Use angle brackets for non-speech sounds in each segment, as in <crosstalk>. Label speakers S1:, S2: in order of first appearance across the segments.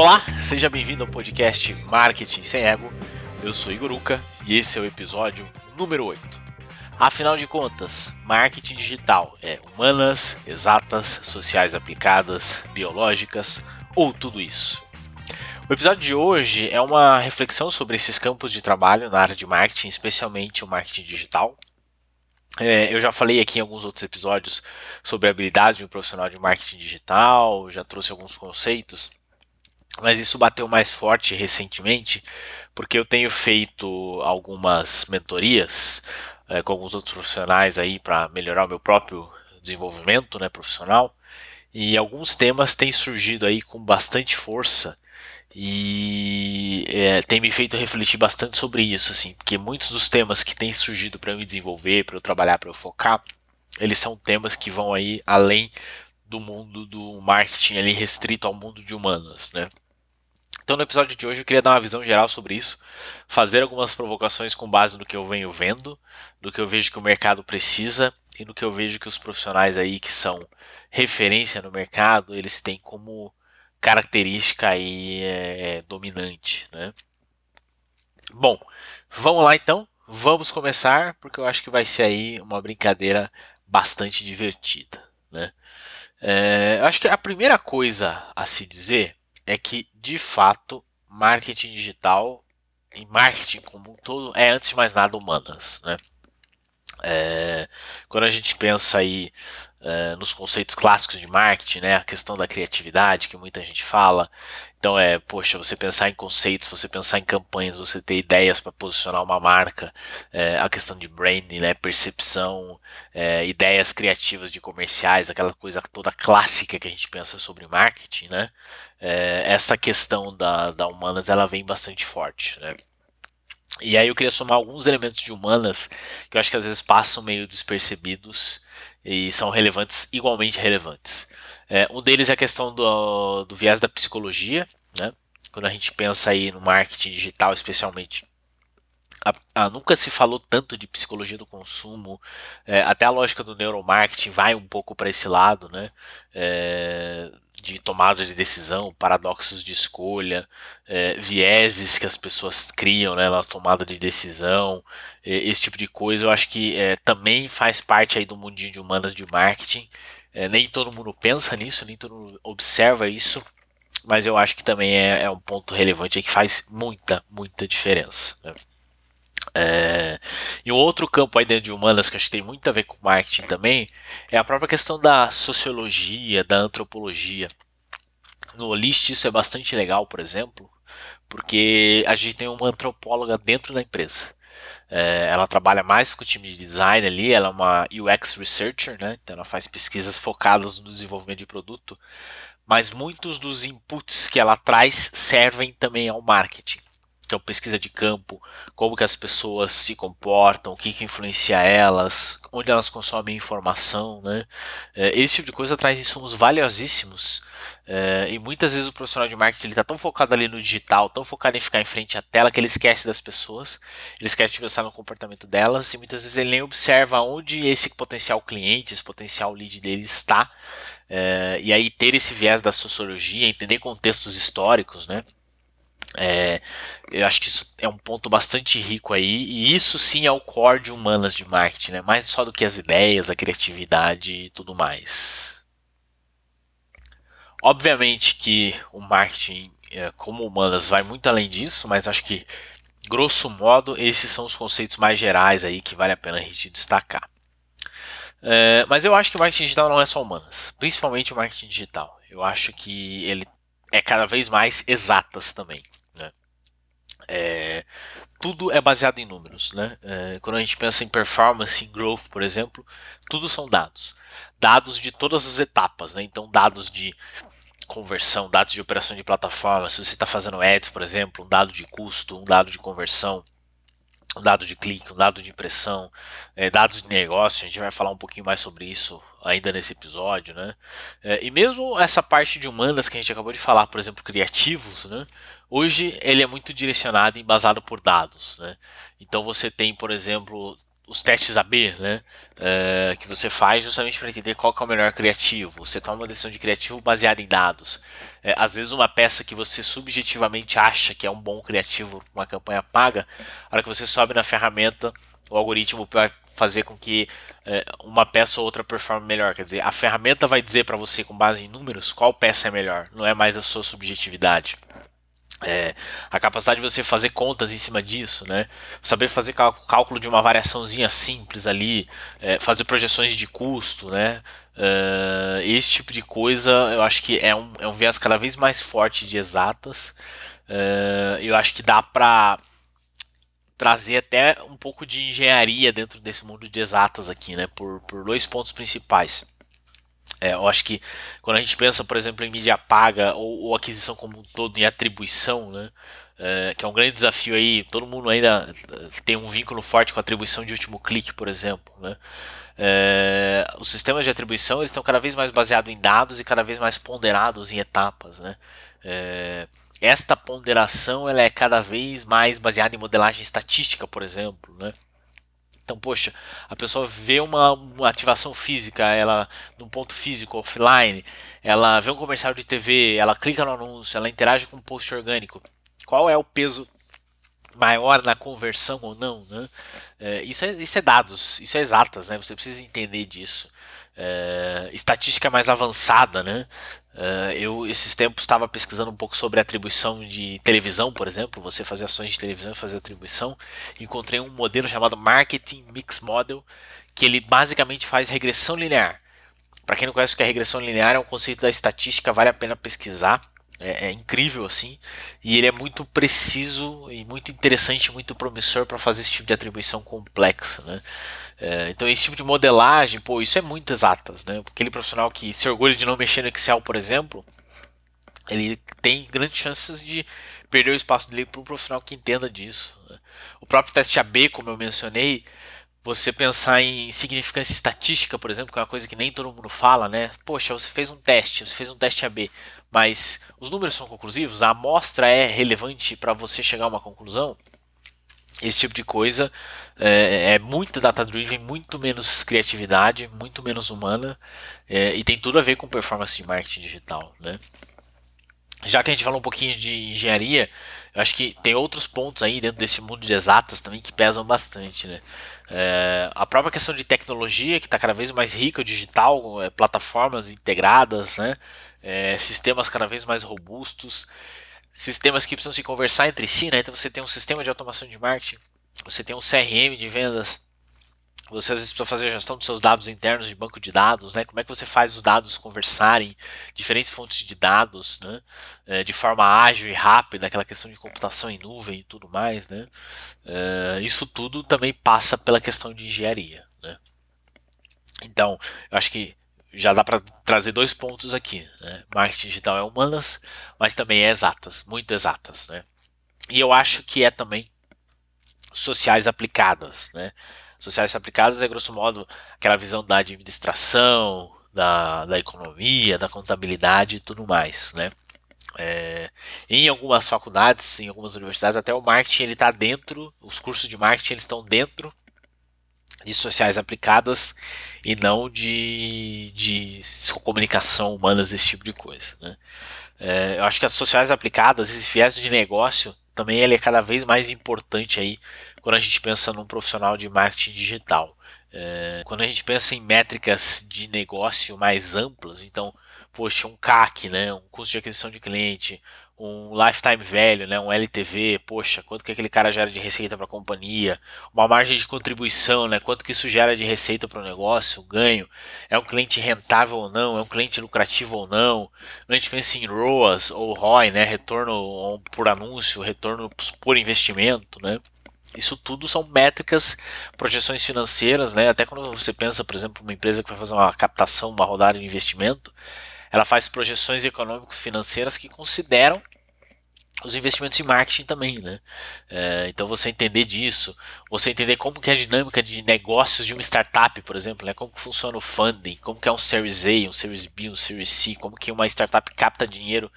S1: Olá, seja bem-vindo ao podcast Marketing Sem Ego. Eu sou Igor Uca e esse é o episódio número 8. Afinal de contas, marketing digital é humanas, exatas, sociais aplicadas, biológicas ou tudo isso? O episódio de hoje é uma reflexão sobre esses campos de trabalho na área de marketing, especialmente o marketing digital. É, eu já falei aqui em alguns outros episódios sobre a habilidade de um profissional de marketing digital, já trouxe alguns conceitos, mas isso bateu mais forte recentemente porque eu tenho feito algumas mentorias é, com alguns outros profissionais aí para melhorar o meu próprio desenvolvimento né, profissional. E alguns temas têm surgido aí com bastante força e é, tem me feito refletir bastante sobre isso, assim, porque muitos dos temas que têm surgido para eu me desenvolver, para eu trabalhar, para eu focar, eles são temas que vão aí além do mundo do marketing ali restrito ao mundo de humanas, né? Então no episódio de hoje eu queria dar uma visão geral sobre isso, fazer algumas provocações com base no que eu venho vendo, do que eu vejo que o mercado precisa e no que eu vejo que os profissionais aí que são referência no mercado, eles têm como característica aí é, dominante, né? Bom, vamos lá então, vamos começar porque eu acho que vai ser aí uma brincadeira bastante divertida, né? É, acho que a primeira coisa a se dizer é que de fato marketing digital e marketing como um todo é antes de mais nada humanas, né? É, quando a gente pensa aí uh, nos conceitos clássicos de marketing, né? A questão da criatividade que muita gente fala. Então é, poxa, você pensar em conceitos, você pensar em campanhas, você ter ideias para posicionar uma marca, é, a questão de branding, né, percepção, é, ideias criativas de comerciais, aquela coisa toda clássica que a gente pensa sobre marketing, né? É, essa questão da, da humanas ela vem bastante forte, né? E aí eu queria somar alguns elementos de humanas que eu acho que às vezes passam meio despercebidos e são relevantes, igualmente relevantes. É, um deles é a questão do, do viés da psicologia, né? Quando a gente pensa aí no marketing digital, especialmente, a, a, nunca se falou tanto de psicologia do consumo, é, até a lógica do neuromarketing vai um pouco para esse lado, né? É, de tomada de decisão, paradoxos de escolha, é, vieses que as pessoas criam né, na tomada de decisão, esse tipo de coisa, eu acho que é, também faz parte aí do mundinho de humanas de marketing. É, nem todo mundo pensa nisso, nem todo mundo observa isso, mas eu acho que também é, é um ponto relevante que faz muita, muita diferença. Né? É, e um outro campo aí dentro de humanas que acho que tem muito a ver com marketing também é a própria questão da sociologia, da antropologia. No Olist isso é bastante legal, por exemplo, porque a gente tem uma antropóloga dentro da empresa. É, ela trabalha mais com o time de design ali, ela é uma UX researcher, né? Então ela faz pesquisas focadas no desenvolvimento de produto, mas muitos dos inputs que ela traz servem também ao marketing então pesquisa de campo, como que as pessoas se comportam, o que, que influencia elas, onde elas consomem informação, né? É, esse tipo de coisa traz insumos valiosíssimos é, e muitas vezes o profissional de marketing está tão focado ali no digital, tão focado em ficar em frente à tela que ele esquece das pessoas, ele esquece de pensar no comportamento delas e muitas vezes ele nem observa onde esse potencial cliente, esse potencial lead dele está. É, e aí ter esse viés da sociologia, entender contextos históricos, né? É, eu acho que isso é um ponto bastante rico aí, e isso sim é o core de humanas de marketing, né? mais só do que as ideias, a criatividade e tudo mais. Obviamente que o marketing é, como humanas vai muito além disso, mas acho que, grosso modo, esses são os conceitos mais gerais aí que vale a pena a gente destacar. É, mas eu acho que o marketing digital não é só humanas, principalmente o marketing digital. Eu acho que ele é cada vez mais exatas também. É, tudo é baseado em números. Né? É, quando a gente pensa em performance, em growth, por exemplo, tudo são dados. Dados de todas as etapas. Né? Então, dados de conversão, dados de operação de plataforma. Se você está fazendo ads, por exemplo, um dado de custo, um dado de conversão, um dado de clique, um dado de impressão, é, dados de negócio. A gente vai falar um pouquinho mais sobre isso ainda nesse episódio, né? É, e mesmo essa parte de humanas que a gente acabou de falar, por exemplo, criativos, né? Hoje ele é muito direcionado e embasado por dados, né? Então você tem, por exemplo, os testes AB, né? Uh, que você faz justamente para entender qual é o melhor criativo. Você toma uma decisão de criativo baseada em dados. É, às vezes uma peça que você subjetivamente acha que é um bom criativo, uma campanha paga, a hora que você sobe na ferramenta, o algoritmo vai fazer com que é, uma peça ou outra performe melhor. Quer dizer, a ferramenta vai dizer para você com base em números qual peça é melhor. Não é mais a sua subjetividade. É, a capacidade de você fazer contas em cima disso, né? Saber fazer cálculo de uma variaçãozinha simples ali, é, fazer projeções de custo, né? Uh, esse tipo de coisa eu acho que é um, é um viés cada vez mais forte de exatas. Uh, eu acho que dá para trazer até um pouco de engenharia dentro desse mundo de exatas aqui, né? Por, por dois pontos principais. É, eu acho que quando a gente pensa, por exemplo, em mídia paga ou, ou aquisição como um todo em atribuição, né, é, que é um grande desafio aí, todo mundo ainda eh, tem um vínculo forte com a atribuição de último clique, por exemplo. Né, é, os sistemas de atribuição eles estão cada vez mais baseados em dados e cada vez mais ponderados em etapas. Né, é, esta ponderação ela é cada vez mais baseada em modelagem estatística, por exemplo. Né, então, poxa, a pessoa vê uma, uma, ativação física, ela num ponto físico, offline, ela vê um comercial de TV, ela clica no anúncio, ela interage com um post orgânico. Qual é o peso maior na conversão ou não? Né? É, isso, é, isso é dados, isso é exatas, né? Você precisa entender disso. É, estatística mais avançada, né? Uh, eu esses tempos estava pesquisando um pouco sobre atribuição de televisão, por exemplo, você fazer ações de televisão e fazer atribuição. Encontrei um modelo chamado Marketing Mix Model, que ele basicamente faz regressão linear. Para quem não conhece o que é regressão linear, é um conceito da estatística, vale a pena pesquisar. É, é incrível assim, e ele é muito preciso e muito interessante, muito promissor para fazer esse tipo de atribuição complexa, né? É, então esse tipo de modelagem, pô, isso é muito exatas, né? Aquele profissional que se orgulha de não mexer no Excel, por exemplo, ele tem grandes chances de perder o espaço dele para um profissional que entenda disso. Né? O próprio teste AB, como eu mencionei, você pensar em significância estatística, por exemplo, que é uma coisa que nem todo mundo fala, né? Poxa, você fez um teste, você fez um teste AB, mas os números são conclusivos, a amostra é relevante para você chegar a uma conclusão? esse tipo de coisa é, é muito data-driven, muito menos criatividade, muito menos humana é, e tem tudo a ver com performance de marketing digital, né? Já que a gente falou um pouquinho de engenharia, eu acho que tem outros pontos aí dentro desse mundo de exatas também que pesam bastante, né? É, a própria questão de tecnologia que está cada vez mais rica, digital, é, plataformas integradas, né? É, sistemas cada vez mais robustos sistemas que precisam se conversar entre si, né? Então você tem um sistema de automação de marketing, você tem um CRM de vendas, você às vezes precisa fazer a gestão dos seus dados internos de banco de dados, né? Como é que você faz os dados conversarem, diferentes fontes de dados, né? É, de forma ágil e rápida, aquela questão de computação em nuvem e tudo mais, né? É, isso tudo também passa pela questão de engenharia, né? Então, eu acho que já dá para trazer dois pontos aqui. Né? Marketing digital é humanas, mas também é exatas, muito exatas. Né? E eu acho que é também sociais aplicadas. Né? Sociais aplicadas é, grosso modo, aquela visão da administração, da, da economia, da contabilidade e tudo mais. Né? É, em algumas faculdades, em algumas universidades, até o marketing ele está dentro, os cursos de marketing eles estão dentro de sociais aplicadas e não de, de comunicação humanas, esse tipo de coisa. Né? É, eu acho que as sociais aplicadas, esse viés de negócio, também ele é cada vez mais importante aí quando a gente pensa num profissional de marketing digital. É, quando a gente pensa em métricas de negócio mais amplas, então, poxa, um CAC, né, um custo de aquisição de cliente, um lifetime value, né, um LTV, poxa, quanto que aquele cara gera de receita para a companhia, uma margem de contribuição, né, quanto que isso gera de receita para o negócio, ganho, é um cliente rentável ou não, é um cliente lucrativo ou não, a gente pensa em ROAS ou ROI, né, retorno por anúncio, retorno por investimento, né, isso tudo são métricas, projeções financeiras, né, até quando você pensa, por exemplo, uma empresa que vai fazer uma captação, uma rodada de investimento, ela faz projeções econômicas financeiras que consideram os investimentos em marketing também, né? É, então você entender disso, você entender como que é a dinâmica de negócios de uma startup, por exemplo, né? Como que funciona o funding, como que é um Series A, um Series B, um Series C, como que uma startup capta dinheiro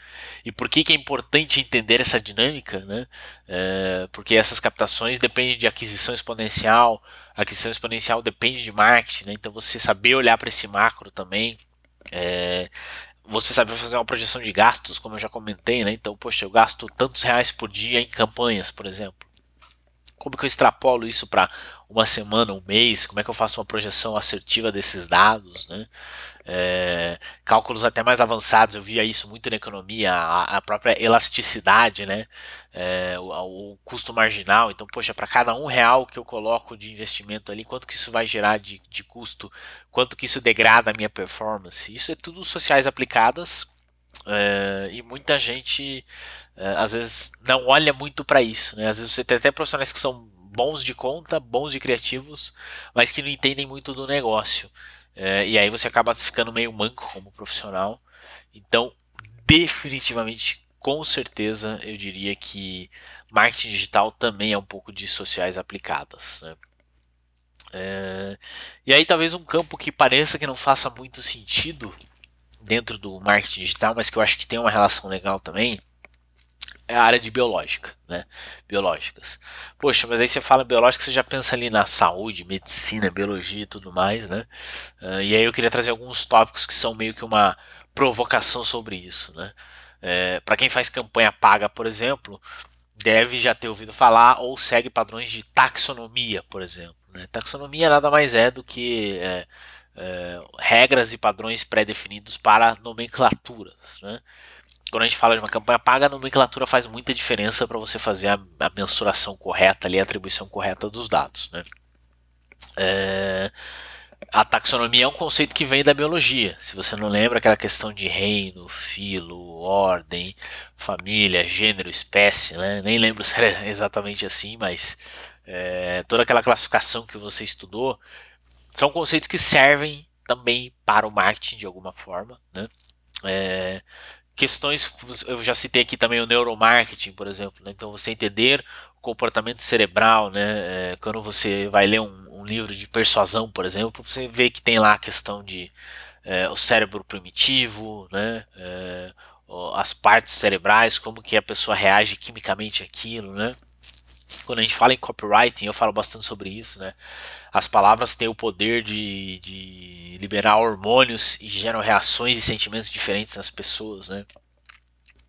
S1: e por que que é importante entender essa dinâmica, né? É, porque essas captações dependem de aquisição exponencial, aquisição exponencial depende de marketing, né? então você saber olhar para esse macro também. É, você saber fazer uma projeção de gastos, como eu já comentei, né? Então, poxa, eu gasto tantos reais por dia em campanhas, por exemplo. Como que eu extrapolo isso para uma semana, um mês? Como é que eu faço uma projeção assertiva desses dados? Né? É, cálculos até mais avançados, eu via isso muito na economia, a, a própria elasticidade, né? É, o, o, custo marginal. Então, poxa, para cada um real que eu coloco de investimento ali, quanto que isso vai gerar de, de custo? Quanto que isso degrada a minha performance? Isso é tudo sociais aplicadas é, e muita gente é, às vezes não olha muito para isso, né? Às vezes você tem até profissionais que são bons de conta, bons de criativos, mas que não entendem muito do negócio. É, e aí você acaba ficando meio manco como profissional. Então, definitivamente, com certeza, eu diria que marketing digital também é um pouco de sociais aplicadas. Né? É, e aí talvez um campo que pareça que não faça muito sentido dentro do marketing digital, mas que eu acho que tem uma relação legal também, é a área de biológica, né? Biológicas. Poxa, mas aí você fala biológica, você já pensa ali na saúde, medicina, biologia e tudo mais, né? Uh, e aí eu queria trazer alguns tópicos que são meio que uma provocação sobre isso, né? É, Para quem faz campanha paga, por exemplo, deve já ter ouvido falar ou segue padrões de taxonomia, por exemplo. Né? Taxonomia nada mais é do que é, é, regras e padrões pré-definidos para nomenclaturas. Né? Quando a gente fala de uma campanha paga, a nomenclatura faz muita diferença para você fazer a, a, mensuração correta, ali, a atribuição correta dos dados. Né? É, a taxonomia é um conceito que vem da biologia. Se você não lembra aquela questão de reino, filo, ordem, família, gênero, espécie, né? nem lembro se era <laughs> exatamente assim, mas é, toda aquela classificação que você estudou são conceitos que servem também para o marketing de alguma forma, né? É, questões, eu já citei aqui também o neuromarketing, por exemplo, né? então você entender o comportamento cerebral, né? É, quando você vai ler um, um, livro de persuasão, por exemplo, você vê que tem lá a questão de é, o cérebro primitivo, né? É, as partes cerebrais, como que a pessoa reage quimicamente àquilo, né? Quando a gente fala em copywriting, eu falo bastante sobre isso, né? As palavras têm o poder de, de liberar hormônios e geram reações e sentimentos diferentes nas pessoas, né?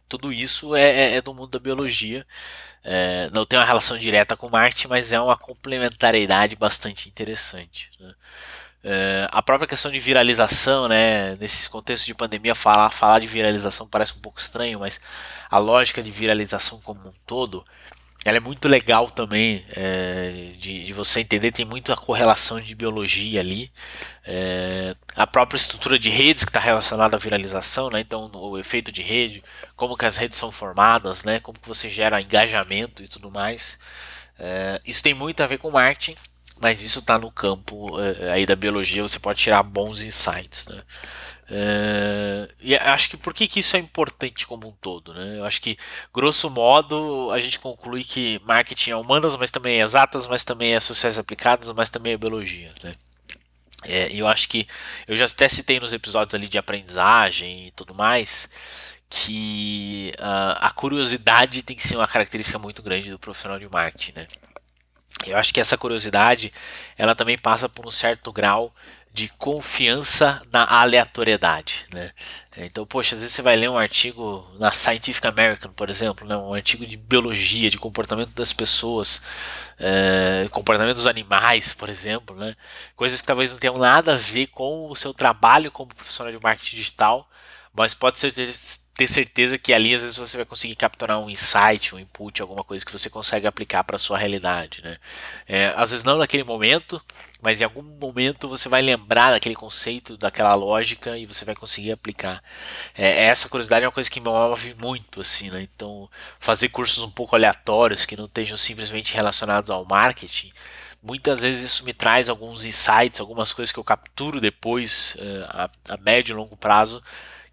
S1: Tudo isso é, é, é do mundo da biologia. É, não tem uma relação direta com Marte, mas é uma complementariedade bastante interessante. Né? É, a própria questão de viralização, né, nesses contextos de pandemia, falar, falar de viralização parece um pouco estranho, mas a lógica de viralização como um todo ela é muito legal também é, de, de, você entender, tem muita correlação de biologia ali. É, a própria estrutura de redes que está relacionada à viralização, né? então o efeito de rede, como que as redes são formadas, né? como que você gera engajamento e tudo mais. É, isso tem muito a ver com marketing, mas isso está no campo é, aí da biologia, você pode tirar bons insights. Né? É, e acho que por que, que isso é importante como um todo, né? Eu acho que, grosso modo, a gente conclui que marketing é humanas, mas também é exatas, mas também é sociais aplicadas, mas também é biologia, né? É, eu acho que eu já até citei nos episódios ali de aprendizagem e tudo mais que uh, a curiosidade tem que ser uma característica muito grande do profissional de marketing, né? Eu acho que essa curiosidade ela também passa por um certo grau de confiança na aleatoriedade, né? Então, poxa, às vezes você vai ler um artigo na Scientific American, por exemplo, né? um artigo de biologia, de comportamento das pessoas, é, comportamento dos animais, por exemplo, né? Coisas que talvez não tenham nada a ver com o seu trabalho como profissional de marketing digital, mas pode ser, ter certeza que ali às vezes você vai conseguir capturar um insight, um input, alguma coisa que você consegue aplicar para sua realidade. Né? É, às vezes não naquele momento, mas em algum momento você vai lembrar daquele conceito, daquela lógica e você vai conseguir aplicar. É, essa curiosidade é uma coisa que me move muito. assim, né? Então, fazer cursos um pouco aleatórios que não estejam simplesmente relacionados ao marketing muitas vezes isso me traz alguns insights, algumas coisas que eu capturo depois, é, a, a médio e longo prazo,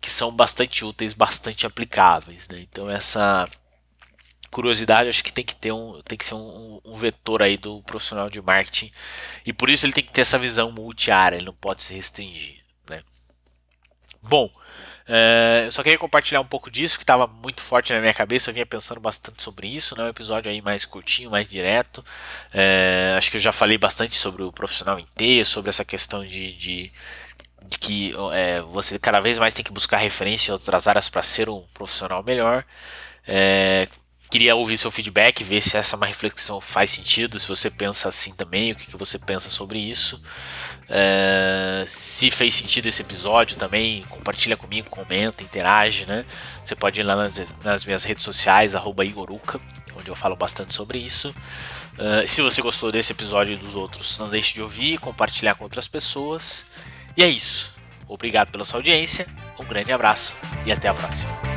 S1: que são bastante úteis, bastante aplicáveis. Né? Então essa curiosidade acho que tem que ter um tem que ser um, um, vetor aí do profissional de marketing e por isso ele tem que ter essa visão multiárea ele não pode se restringir né bom É, eu só queria compartilhar um pouco disso, que estava muito forte na minha cabeça. Eu vinha pensando bastante sobre isso, né? Um episódio aí mais curtinho, mais direto. É, acho que eu já falei bastante sobre o profissional inteiro, sobre essa questão de, de, de que é, você cada vez mais tem que buscar referência em outras áreas para ser um profissional melhor. É, queria ouvir seu feedback, ver se essa é uma reflexão faz sentido, se você pensa assim também, o que, que você pensa sobre isso. É, se fez sentido esse episódio também, compartilha comigo, comenta, interage, né? Você pode ir lá nas, nas minhas redes sociais, Igoruka, onde eu falo bastante sobre isso. Uh, se você gostou desse episódio e dos outros, não deixe de ouvir, compartilhar com outras pessoas. E é isso. Obrigado pela sua audiência, um grande abraço e até a próxima.